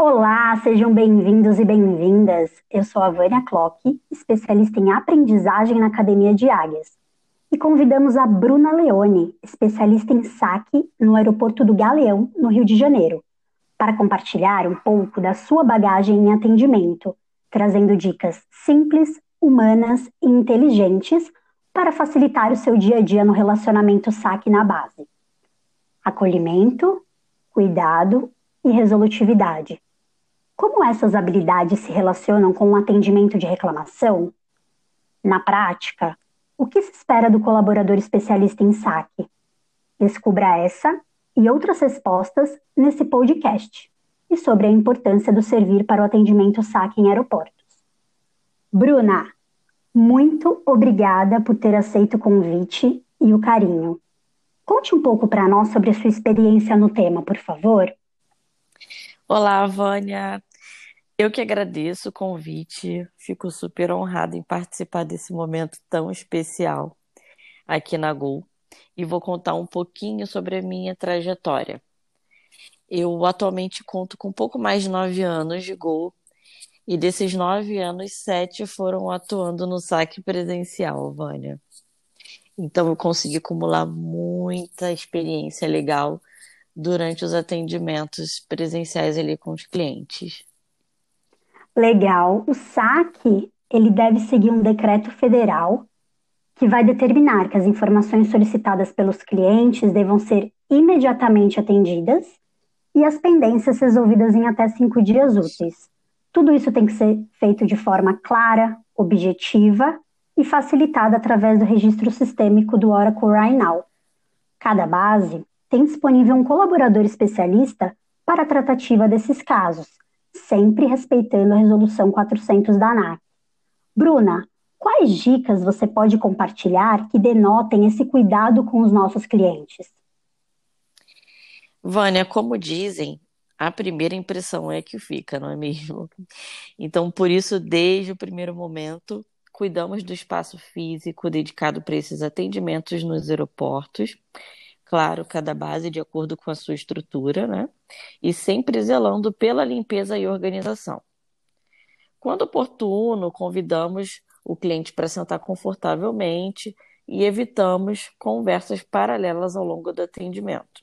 Olá, sejam bem-vindos e bem-vindas. Eu sou a Vânia Klock, especialista em aprendizagem na Academia de Águias. E convidamos a Bruna Leone, especialista em saque no aeroporto do Galeão, no Rio de Janeiro, para compartilhar um pouco da sua bagagem em atendimento, trazendo dicas simples, humanas e inteligentes para facilitar o seu dia a dia no relacionamento saque na base. Acolhimento, cuidado e resolutividade. Como essas habilidades se relacionam com o atendimento de reclamação? Na prática, o que se espera do colaborador especialista em saque? Descubra essa e outras respostas nesse podcast e sobre a importância do servir para o atendimento saque em aeroportos. Bruna, muito obrigada por ter aceito o convite e o carinho. Conte um pouco para nós sobre a sua experiência no tema, por favor. Olá, Vânia. Eu que agradeço o convite. Fico super honrada em participar desse momento tão especial aqui na Gol e vou contar um pouquinho sobre a minha trajetória. Eu atualmente conto com pouco mais de nove anos de Gol e desses nove anos, sete foram atuando no saque presencial, Vânia. Então eu consegui acumular muita experiência legal durante os atendimentos presenciais ali com os clientes. Legal. O saque, ele deve seguir um decreto federal que vai determinar que as informações solicitadas pelos clientes devam ser imediatamente atendidas e as pendências resolvidas em até cinco dias úteis. Tudo isso tem que ser feito de forma clara, objetiva e facilitada através do registro sistêmico do Oracle RiNow. Cada base tem disponível um colaborador especialista para a tratativa desses casos, sempre respeitando a resolução 400 da ANAC. Bruna, quais dicas você pode compartilhar que denotem esse cuidado com os nossos clientes? Vânia, como dizem, a primeira impressão é que fica, não é mesmo? Então, por isso, desde o primeiro momento, cuidamos do espaço físico dedicado para esses atendimentos nos aeroportos. Claro, cada base de acordo com a sua estrutura, né? E sempre zelando pela limpeza e organização. Quando oportuno, convidamos o cliente para sentar confortavelmente e evitamos conversas paralelas ao longo do atendimento.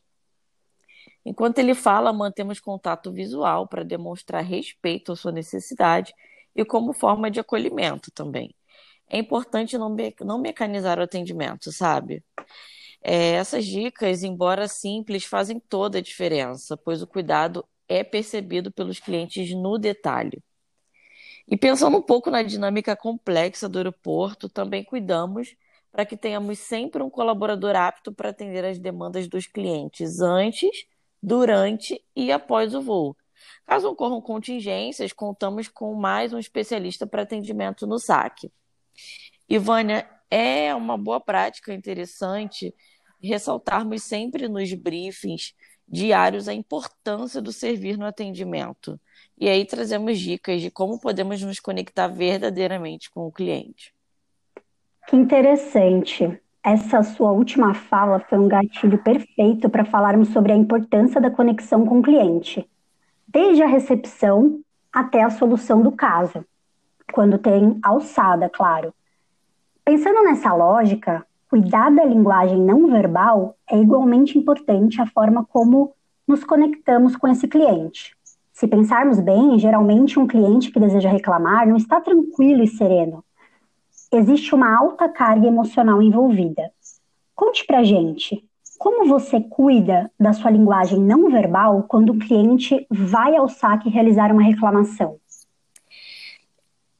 Enquanto ele fala, mantemos contato visual para demonstrar respeito à sua necessidade e como forma de acolhimento também. É importante não, me não mecanizar o atendimento, sabe? É, essas dicas, embora simples, fazem toda a diferença, pois o cuidado é percebido pelos clientes no detalhe. E pensando um pouco na dinâmica complexa do aeroporto, também cuidamos para que tenhamos sempre um colaborador apto para atender as demandas dos clientes antes durante e após o voo. Caso ocorram contingências, contamos com mais um especialista para atendimento no saque. Ivânia, é uma boa prática interessante ressaltarmos sempre nos briefings diários a importância do servir no atendimento. E aí trazemos dicas de como podemos nos conectar verdadeiramente com o cliente. Que interessante. Essa sua última fala foi um gatilho perfeito para falarmos sobre a importância da conexão com o cliente, desde a recepção até a solução do caso, quando tem alçada, claro. Pensando nessa lógica, cuidar da linguagem não verbal é igualmente importante a forma como nos conectamos com esse cliente. Se pensarmos bem, geralmente um cliente que deseja reclamar não está tranquilo e sereno existe uma alta carga emocional envolvida. Conte pra gente, como você cuida da sua linguagem não verbal quando o cliente vai ao saque realizar uma reclamação?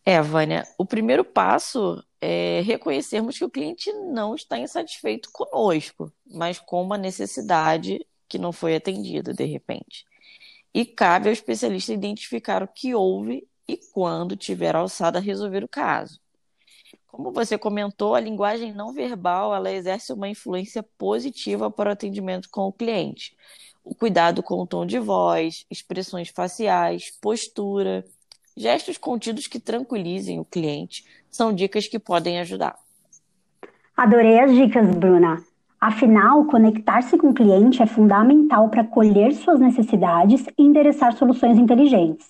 É, Vânia, o primeiro passo é reconhecermos que o cliente não está insatisfeito conosco, mas com uma necessidade que não foi atendida de repente. E cabe ao especialista identificar o que houve e, quando tiver alçada, resolver o caso. Como você comentou, a linguagem não verbal ela exerce uma influência positiva para o atendimento com o cliente. O cuidado com o tom de voz, expressões faciais, postura, gestos contidos que tranquilizem o cliente são dicas que podem ajudar. Adorei as dicas, Bruna. Afinal, conectar-se com o cliente é fundamental para colher suas necessidades e endereçar soluções inteligentes.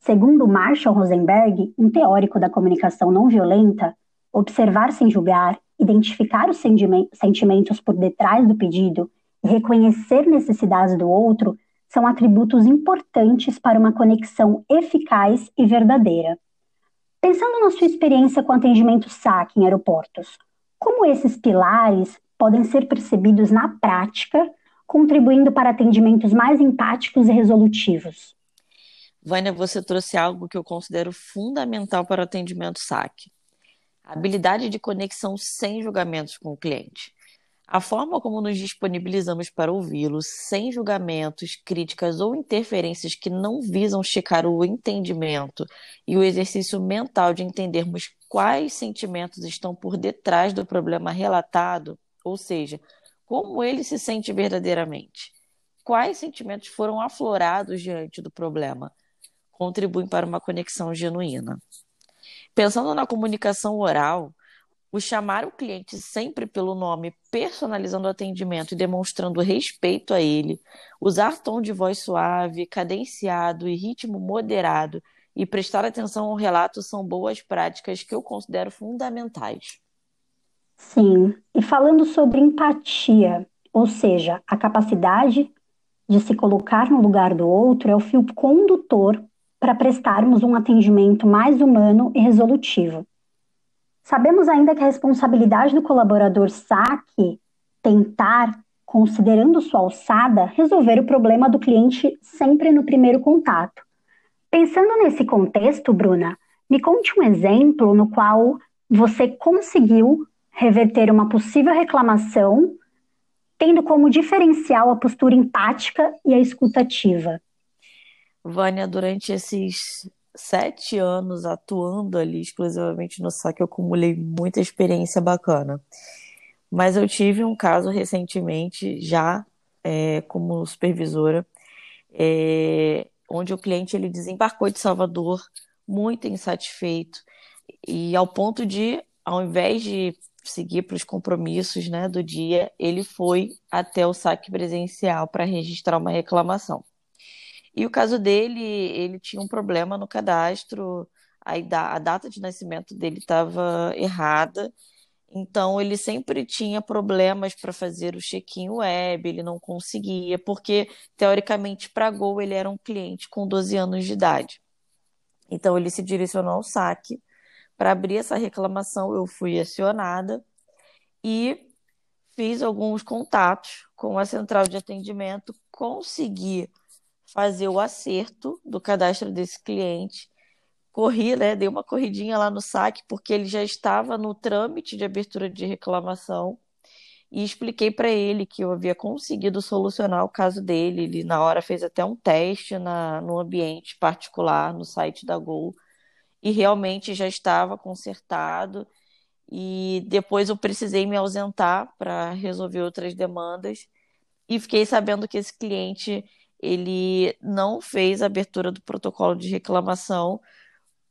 Segundo Marshall Rosenberg, um teórico da comunicação não violenta, observar sem julgar, identificar os sentimentos por detrás do pedido e reconhecer necessidades do outro são atributos importantes para uma conexão eficaz e verdadeira. Pensando na sua experiência com atendimento SAC em aeroportos, como esses pilares podem ser percebidos na prática, contribuindo para atendimentos mais empáticos e resolutivos? Vânia, você trouxe algo que eu considero fundamental para o atendimento SAC: a habilidade de conexão sem julgamentos com o cliente. A forma como nos disponibilizamos para ouvi-lo, sem julgamentos, críticas ou interferências que não visam checar o entendimento e o exercício mental de entendermos quais sentimentos estão por detrás do problema relatado, ou seja, como ele se sente verdadeiramente. Quais sentimentos foram aflorados diante do problema? Contribuem para uma conexão genuína. Pensando na comunicação oral, o chamar o cliente sempre pelo nome, personalizando o atendimento e demonstrando respeito a ele, usar tom de voz suave, cadenciado e ritmo moderado e prestar atenção ao relato são boas práticas que eu considero fundamentais. Sim, e falando sobre empatia, ou seja, a capacidade de se colocar no lugar do outro é o fio condutor para prestarmos um atendimento mais humano e resolutivo. Sabemos ainda que a responsabilidade do colaborador saque tentar, considerando sua alçada, resolver o problema do cliente sempre no primeiro contato. Pensando nesse contexto, Bruna, me conte um exemplo no qual você conseguiu reverter uma possível reclamação, tendo como diferencial a postura empática e a escutativa. Vânia, durante esses sete anos atuando ali exclusivamente no saque, eu acumulei muita experiência bacana. Mas eu tive um caso recentemente, já é, como supervisora, é, onde o cliente ele desembarcou de Salvador muito insatisfeito e ao ponto de, ao invés de seguir para os compromissos né, do dia, ele foi até o saque presencial para registrar uma reclamação. E o caso dele, ele tinha um problema no cadastro, a, a data de nascimento dele estava errada, então ele sempre tinha problemas para fazer o check-in web, ele não conseguia, porque teoricamente para Gol ele era um cliente com 12 anos de idade. Então ele se direcionou ao saque para abrir essa reclamação, eu fui acionada e fiz alguns contatos com a central de atendimento, consegui fazer o acerto do cadastro desse cliente. Corri, né? Dei uma corridinha lá no saque, porque ele já estava no trâmite de abertura de reclamação e expliquei para ele que eu havia conseguido solucionar o caso dele. Ele, na hora, fez até um teste na, no ambiente particular, no site da Gol, e realmente já estava consertado. E depois eu precisei me ausentar para resolver outras demandas. E fiquei sabendo que esse cliente ele não fez a abertura do protocolo de reclamação,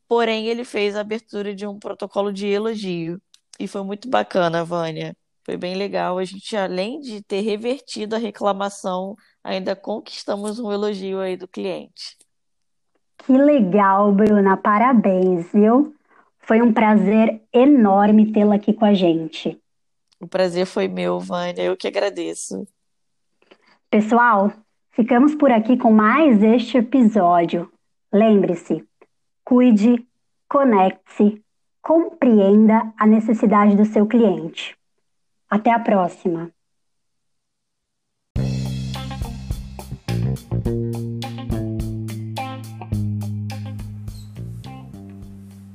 porém ele fez a abertura de um protocolo de elogio. E foi muito bacana, Vânia. Foi bem legal. A gente, além de ter revertido a reclamação, ainda conquistamos um elogio aí do cliente. Que legal, Bruna. Parabéns, viu? Foi um prazer enorme tê-la aqui com a gente. O prazer foi meu, Vânia. Eu que agradeço. Pessoal, ficamos por aqui com mais este episódio. Lembre-se, cuide, conecte-se, compreenda a necessidade do seu cliente. Até a próxima!